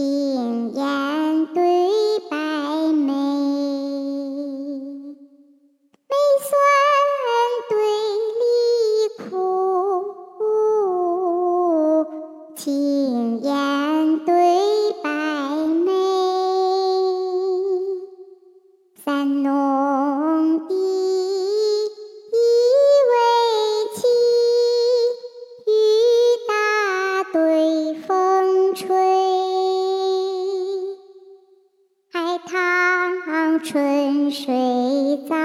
青烟对白眉，眉酸对离苦，青烟春水早，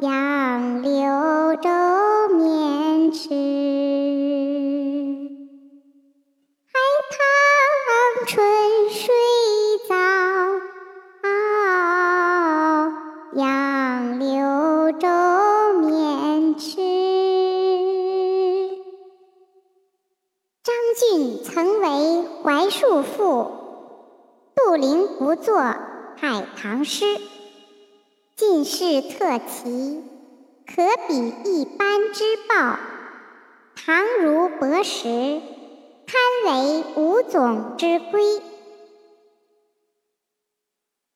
杨柳洲面迟。海棠春水早，杨柳洲面迟。俊曾为槐树赋，杜陵不作海棠诗。进士特奇，可比一般之报。唐如博识，堪为五总之圭。